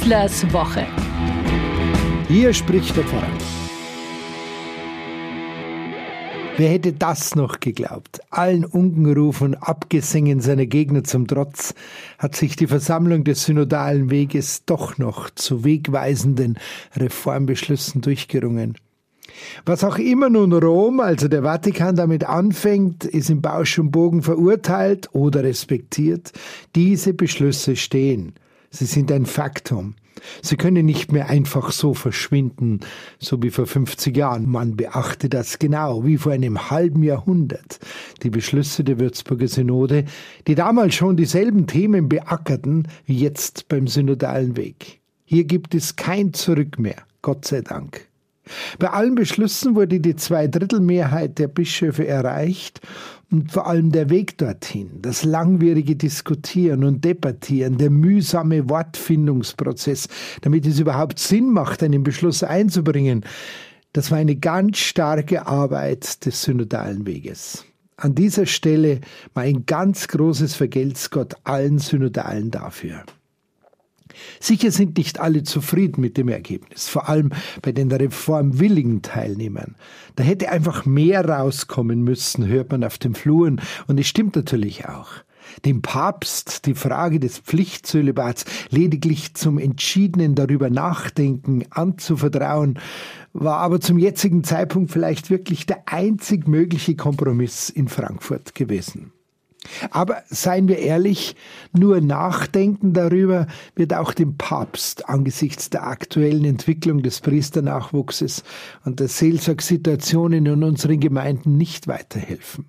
Wieslers Woche. Hier spricht der Pfarrer. Wer hätte das noch geglaubt? Allen Unkenruf und Abgesängen seiner Gegner zum Trotz hat sich die Versammlung des synodalen Weges doch noch zu wegweisenden Reformbeschlüssen durchgerungen. Was auch immer nun Rom, also der Vatikan, damit anfängt, ist im Bausch und Bogen verurteilt oder respektiert. Diese Beschlüsse stehen. Sie sind ein Faktum. Sie können nicht mehr einfach so verschwinden, so wie vor 50 Jahren. Man beachte das genau, wie vor einem halben Jahrhundert. Die Beschlüsse der Würzburger Synode, die damals schon dieselben Themen beackerten wie jetzt beim synodalen Weg. Hier gibt es kein Zurück mehr, Gott sei Dank. Bei allen Beschlüssen wurde die Zweidrittelmehrheit der Bischöfe erreicht und vor allem der Weg dorthin, das langwierige Diskutieren und Debattieren, der mühsame Wortfindungsprozess, damit es überhaupt Sinn macht, einen Beschluss einzubringen, das war eine ganz starke Arbeit des synodalen Weges. An dieser Stelle mein ganz großes Vergelt's Gott allen Synodalen dafür. Sicher sind nicht alle zufrieden mit dem Ergebnis, vor allem bei den reformwilligen Teilnehmern. Da hätte einfach mehr rauskommen müssen, hört man auf den Fluren, und es stimmt natürlich auch. Dem Papst die Frage des Pflichtzölibats lediglich zum entschiedenen darüber nachdenken anzuvertrauen, war aber zum jetzigen Zeitpunkt vielleicht wirklich der einzig mögliche Kompromiss in Frankfurt gewesen. Aber seien wir ehrlich, nur Nachdenken darüber wird auch dem Papst angesichts der aktuellen Entwicklung des Priesternachwuchses und der Seelsorgsituationen in unseren Gemeinden nicht weiterhelfen.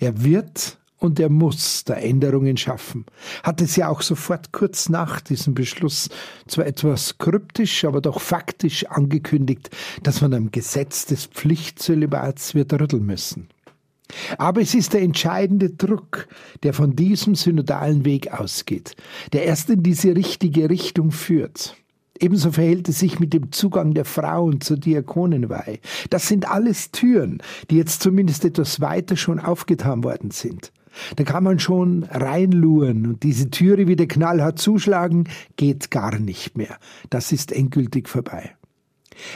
Er wird und er muss da Änderungen schaffen. Hat es ja auch sofort kurz nach diesem Beschluss zwar etwas kryptisch, aber doch faktisch angekündigt, dass man am Gesetz des Pflichtzölibats wird rütteln müssen. Aber es ist der entscheidende Druck, der von diesem synodalen Weg ausgeht, der erst in diese richtige Richtung führt. Ebenso verhält es sich mit dem Zugang der Frauen zur Diakonenweihe. Das sind alles Türen, die jetzt zumindest etwas weiter schon aufgetan worden sind. Da kann man schon reinluren und diese Türe wieder knallhart zuschlagen, geht gar nicht mehr. Das ist endgültig vorbei.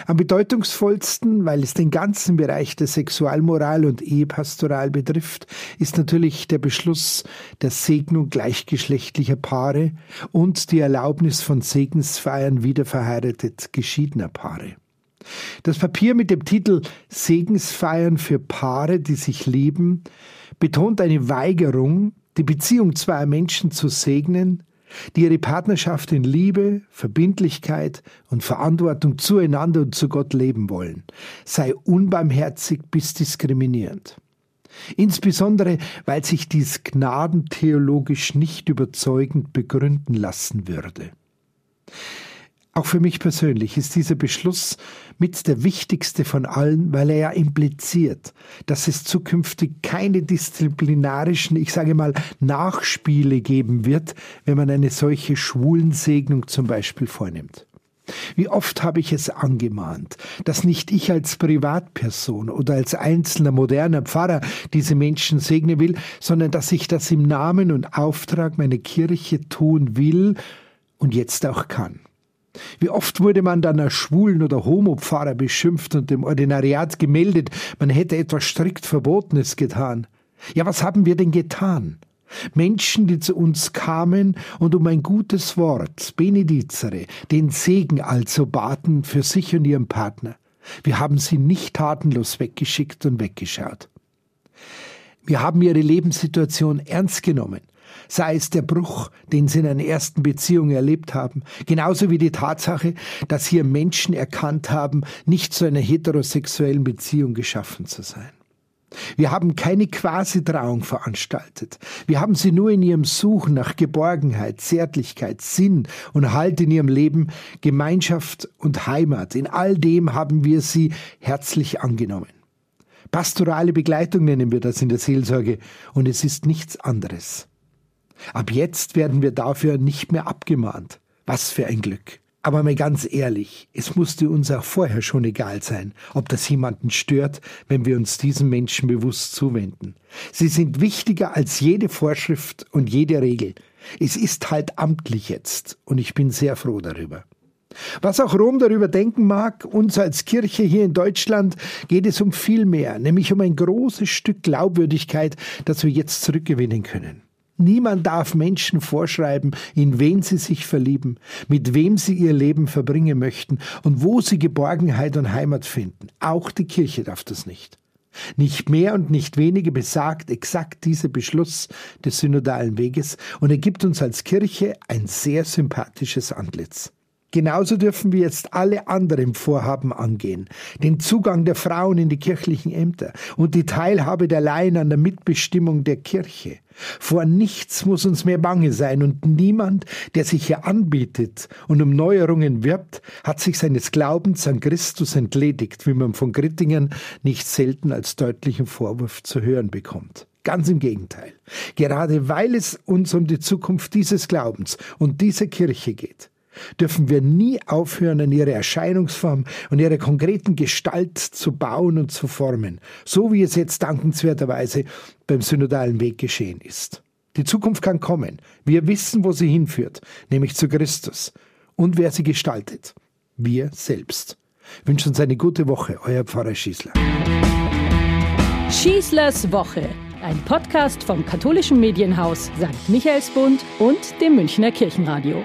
Am bedeutungsvollsten, weil es den ganzen Bereich der Sexualmoral und Ehepastoral betrifft, ist natürlich der Beschluss der Segnung gleichgeschlechtlicher Paare und die Erlaubnis von Segensfeiern wiederverheiratet geschiedener Paare. Das Papier mit dem Titel Segensfeiern für Paare, die sich lieben, betont eine Weigerung, die Beziehung zweier Menschen zu segnen, die ihre Partnerschaft in Liebe, Verbindlichkeit und Verantwortung zueinander und zu Gott leben wollen, sei unbarmherzig bis diskriminierend. Insbesondere, weil sich dies gnadentheologisch nicht überzeugend begründen lassen würde. Auch für mich persönlich ist dieser Beschluss mit der wichtigste von allen, weil er ja impliziert, dass es zukünftig keine disziplinarischen, ich sage mal, Nachspiele geben wird, wenn man eine solche Schwulensegnung zum Beispiel vornimmt. Wie oft habe ich es angemahnt, dass nicht ich als Privatperson oder als einzelner moderner Pfarrer diese Menschen segnen will, sondern dass ich das im Namen und Auftrag meiner Kirche tun will und jetzt auch kann. Wie oft wurde man dann als Schwulen- oder Homopfarrer beschimpft und dem Ordinariat gemeldet, man hätte etwas strikt Verbotenes getan. Ja, was haben wir denn getan? Menschen, die zu uns kamen und um ein gutes Wort, Benedizere, den Segen also baten für sich und ihren Partner. Wir haben sie nicht tatenlos weggeschickt und weggeschaut. Wir haben ihre Lebenssituation ernst genommen sei es der Bruch, den sie in einer ersten Beziehung erlebt haben, genauso wie die Tatsache, dass hier Menschen erkannt haben, nicht zu einer heterosexuellen Beziehung geschaffen zu sein. Wir haben keine Quasi-Trauung veranstaltet. Wir haben sie nur in ihrem Suchen nach Geborgenheit, Zärtlichkeit, Sinn und Halt in ihrem Leben, Gemeinschaft und Heimat. In all dem haben wir sie herzlich angenommen. Pastorale Begleitung nennen wir das in der Seelsorge und es ist nichts anderes. Ab jetzt werden wir dafür nicht mehr abgemahnt. Was für ein Glück. Aber mal ganz ehrlich, es musste uns auch vorher schon egal sein, ob das jemanden stört, wenn wir uns diesen Menschen bewusst zuwenden. Sie sind wichtiger als jede Vorschrift und jede Regel. Es ist halt amtlich jetzt und ich bin sehr froh darüber. Was auch Rom darüber denken mag, uns als Kirche hier in Deutschland geht es um viel mehr, nämlich um ein großes Stück Glaubwürdigkeit, das wir jetzt zurückgewinnen können. Niemand darf Menschen vorschreiben, in wen sie sich verlieben, mit wem sie ihr Leben verbringen möchten und wo sie Geborgenheit und Heimat finden. Auch die Kirche darf das nicht. Nicht mehr und nicht weniger besagt exakt dieser Beschluss des synodalen Weges und er gibt uns als Kirche ein sehr sympathisches Antlitz. Genauso dürfen wir jetzt alle anderen Vorhaben angehen. Den Zugang der Frauen in die kirchlichen Ämter und die Teilhabe der Laien an der Mitbestimmung der Kirche. Vor nichts muss uns mehr bange sein und niemand, der sich hier anbietet und um Neuerungen wirbt, hat sich seines Glaubens an Christus entledigt, wie man von Grittingern nicht selten als deutlichen Vorwurf zu hören bekommt. Ganz im Gegenteil. Gerade weil es uns um die Zukunft dieses Glaubens und dieser Kirche geht, dürfen wir nie aufhören, an ihre Erscheinungsform und ihre konkreten Gestalt zu bauen und zu formen, so wie es jetzt dankenswerterweise beim synodalen Weg geschehen ist. Die Zukunft kann kommen. Wir wissen, wo sie hinführt, nämlich zu Christus. Und wer sie gestaltet? Wir selbst. Ich wünsche uns eine gute Woche, euer Pfarrer Schießler. Schießlers Woche, ein Podcast vom katholischen Medienhaus St. Michaelsbund und dem Münchner Kirchenradio.